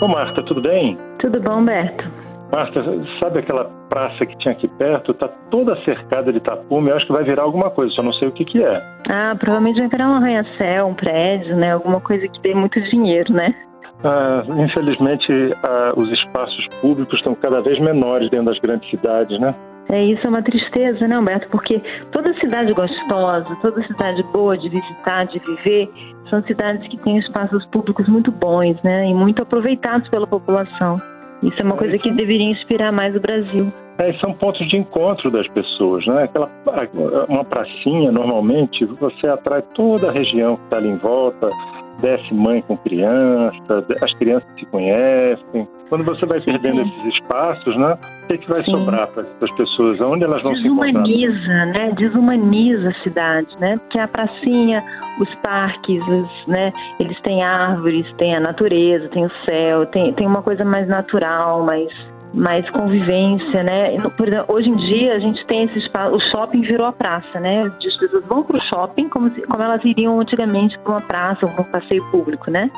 Ô Marta, tudo bem? Tudo bom, Beto? Marta, sabe aquela praça que tinha aqui perto? Tá toda cercada de tapume, eu acho que vai virar alguma coisa, só não sei o que que é. Ah, provavelmente vai virar um arranha-céu, um prédio, né? Alguma coisa que dê muito dinheiro, né? Ah, infelizmente, ah, os espaços públicos estão cada vez menores dentro das grandes cidades, né? É isso, é uma tristeza, né, Humberto? Porque toda cidade gostosa, toda cidade boa de visitar, de viver, são cidades que têm espaços públicos muito bons, né? E muito aproveitados pela população. Isso é uma coisa que deveria inspirar mais o Brasil. É, são pontos de encontro das pessoas, né? Aquela, uma pracinha, normalmente, você atrai toda a região que está ali em volta, desce mãe com criança, as crianças se conhecem. Quando você vai perdendo Sim. esses espaços, né? O que, é que vai Sim. sobrar para as pessoas? Onde elas vão se encontrar? Desumaniza, né? Desumaniza a cidade, né? Porque a pracinha, os parques, os, né? Eles têm árvores, tem a natureza, tem o céu, tem, tem uma coisa mais natural, mais mais convivência, né? Hoje em dia a gente tem esse espaço, o shopping virou a praça, né? As pessoas vão para o shopping como, se, como elas iriam antigamente para uma praça ou para um passeio público, né?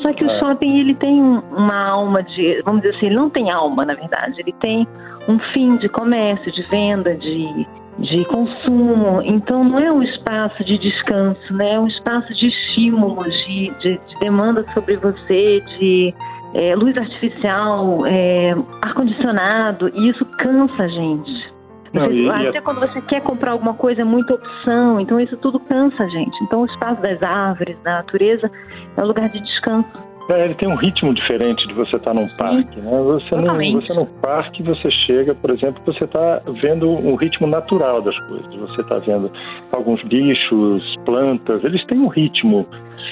Só que é. o shopping ele tem uma alma de, vamos dizer assim, ele não tem alma na verdade, ele tem um fim de comércio, de venda, de de consumo. Então, não é um espaço de descanso, né? é um espaço de estímulo, de, de, de demanda sobre você, de é, luz artificial, é, ar-condicionado, e isso cansa a gente. Não, e, até e... quando você quer comprar alguma coisa, é muita opção, então isso tudo cansa a gente. Então o espaço das árvores, da natureza, é um lugar de descanso. É, ele tem um ritmo diferente de você estar num parque, né? Você, não, você no parque, você chega, por exemplo, você está vendo um ritmo natural das coisas. Você está vendo alguns bichos, plantas, eles têm um ritmo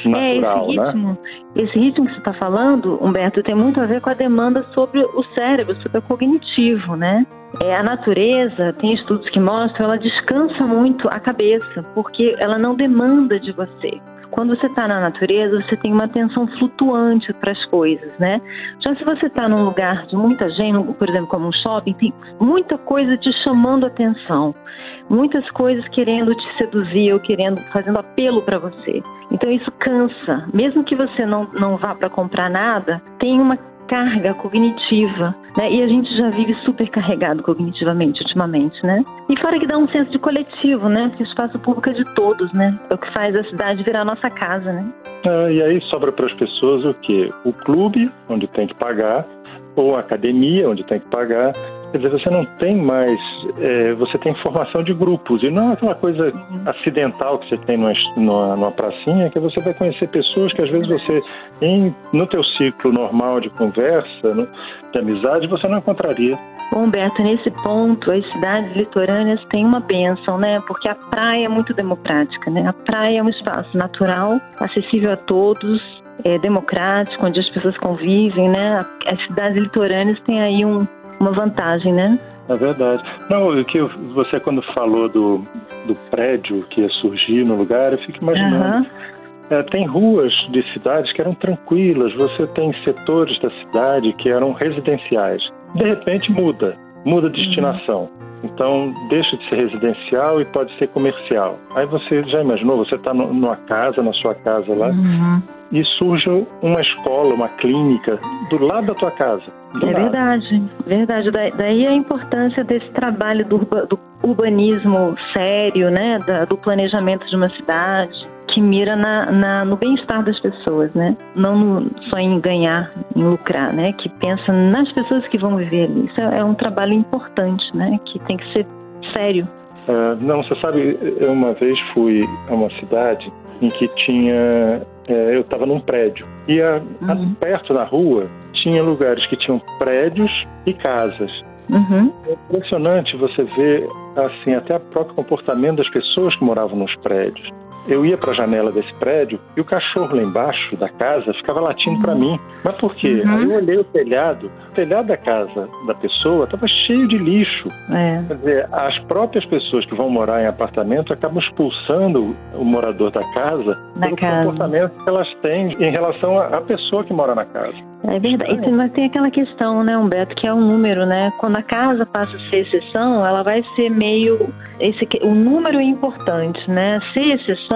natural, é, esse né? ritmo, né? Esse ritmo que você está falando, Humberto, tem muito a ver com a demanda sobre o cérebro, sobre o cognitivo, né? É, a natureza, tem estudos que mostram, ela descansa muito a cabeça, porque ela não demanda de você. Quando você está na natureza, você tem uma atenção flutuante para as coisas, né? Já se você está num lugar de muita gente, por exemplo, como um shopping, tem muita coisa te chamando a atenção, muitas coisas querendo te seduzir ou querendo, fazendo apelo para você. Então isso cansa. Mesmo que você não, não vá para comprar nada, tem uma carga cognitiva, né? E a gente já vive super carregado cognitivamente ultimamente, né? E fora que dá um senso de coletivo, né? Porque o espaço público é de todos, né? É o que faz a cidade virar nossa casa, né? Ah, e aí sobra para as pessoas o quê? O clube, onde tem que pagar, ou academia, onde tem que pagar, Quer dizer, você não tem mais, é, você tem formação de grupos, e não é aquela coisa acidental que você tem numa, numa, numa, pracinha, que você vai conhecer pessoas que às vezes você, em, no teu ciclo normal de conversa, no, de amizade, você não encontraria. Bom, Beto, nesse ponto, as cidades litorâneas têm uma bênção, né? Porque a praia é muito democrática, né? A praia é um espaço natural, acessível a todos, é democrático, onde as pessoas convivem, né? As cidades litorâneas têm aí um uma vantagem, né? É verdade. Não, o que você quando falou do, do prédio que ia surgir no lugar, eu fico imaginando. Uhum. É, tem ruas de cidades que eram tranquilas, você tem setores da cidade que eram residenciais. De repente muda, muda a destinação. Uhum. Então deixa de ser residencial e pode ser comercial. Aí você já imaginou, você está numa casa, na sua casa lá, uhum. E surge uma escola, uma clínica do lado da tua casa. É verdade, verdade. Daí a importância desse trabalho do, do urbanismo sério, né, do planejamento de uma cidade que mira na, na no bem-estar das pessoas, né? Não no, só em ganhar, em lucrar, né? Que pensa nas pessoas que vão viver ali. Isso é, é um trabalho importante, né? Que tem que ser sério. Uh, não, você sabe, eu uma vez fui a uma cidade em que tinha, é, eu estava num prédio e a, uhum. a, perto na rua tinha lugares que tinham prédios e casas. Uhum. É impressionante você ver assim até o próprio comportamento das pessoas que moravam nos prédios eu ia para a janela desse prédio e o cachorro lá embaixo da casa ficava latindo para mim. Mas por quê? Uhum. Aí eu olhei o telhado, o telhado da casa da pessoa estava cheio de lixo. É. Quer dizer, as próprias pessoas que vão morar em apartamento acabam expulsando o morador da casa na pelo casa. comportamento que elas têm em relação à pessoa que mora na casa. É verdade. Mas tem aquela questão, né, Humberto, que é um número, né? Quando a casa passa a ser exceção, ela vai ser meio. Esse, o número é importante, né? Ser exceção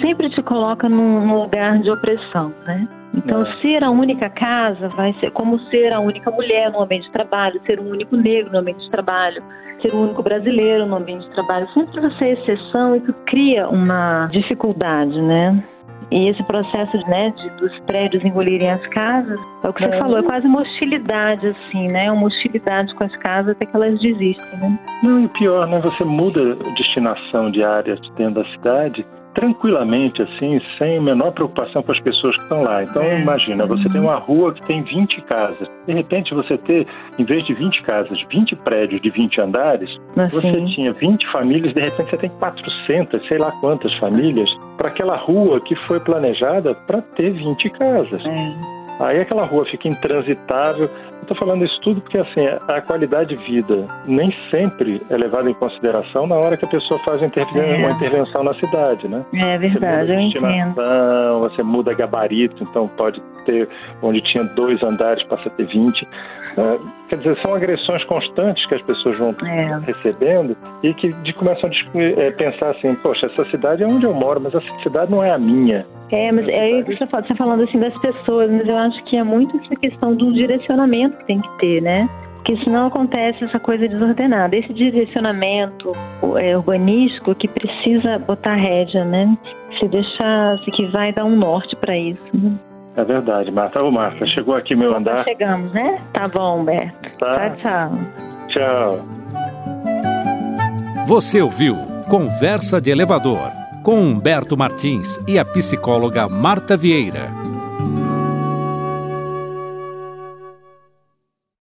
sempre te coloca num, lugar de opressão, né? Então, é. ser a única casa vai ser como ser a única mulher no ambiente de trabalho, ser o único negro no ambiente de trabalho, ser o único brasileiro no ambiente de trabalho. Sempre você é exceção, isso cria uma dificuldade, né? E esse processo né, de, dos prédios engolirem as casas, é o que você é. falou, é quase uma hostilidade, assim, né? Uma hostilidade com as casas até que elas desistem, né? Não, e pior, né? Você muda a destinação de áreas dentro da cidade tranquilamente, assim, sem a menor preocupação com as pessoas que estão lá. Então, é. imagina, você tem uma rua que tem 20 casas. De repente, você ter, em vez de 20 casas, 20 prédios de 20 andares, assim. você tinha 20 famílias, de repente você tem 400, sei lá quantas famílias, para aquela rua que foi planejada para ter 20 casas. É. Aí aquela rua fica intransitável. Estou falando isso tudo porque assim a qualidade de vida nem sempre é levada em consideração na hora que a pessoa faz uma, interven é. uma intervenção na na né? É verdade, eu entendo. Você muda gabarito, então pode ter, onde tinha dois andares, passa a ter 20. É, quer dizer, são agressões constantes que as pessoas vão é. recebendo e que de, começam a é, pensar assim, poxa, essa cidade é onde eu moro, mas essa cidade não é a minha. É, mas é você está falando assim das pessoas, mas eu acho que é muito essa questão do direcionamento que tem que ter, né? porque senão acontece essa coisa desordenada. Esse direcionamento é, urbanístico que precisa botar rédea, né? Se deixar, se que vai dar um norte para isso. Né? É verdade, Marta. Ô, Marta, chegou aqui meu andar. chegamos, né? Tá bom, Humberto. Tá. Tchau, tchau. Tchau. Você ouviu Conversa de Elevador com Humberto Martins e a psicóloga Marta Vieira.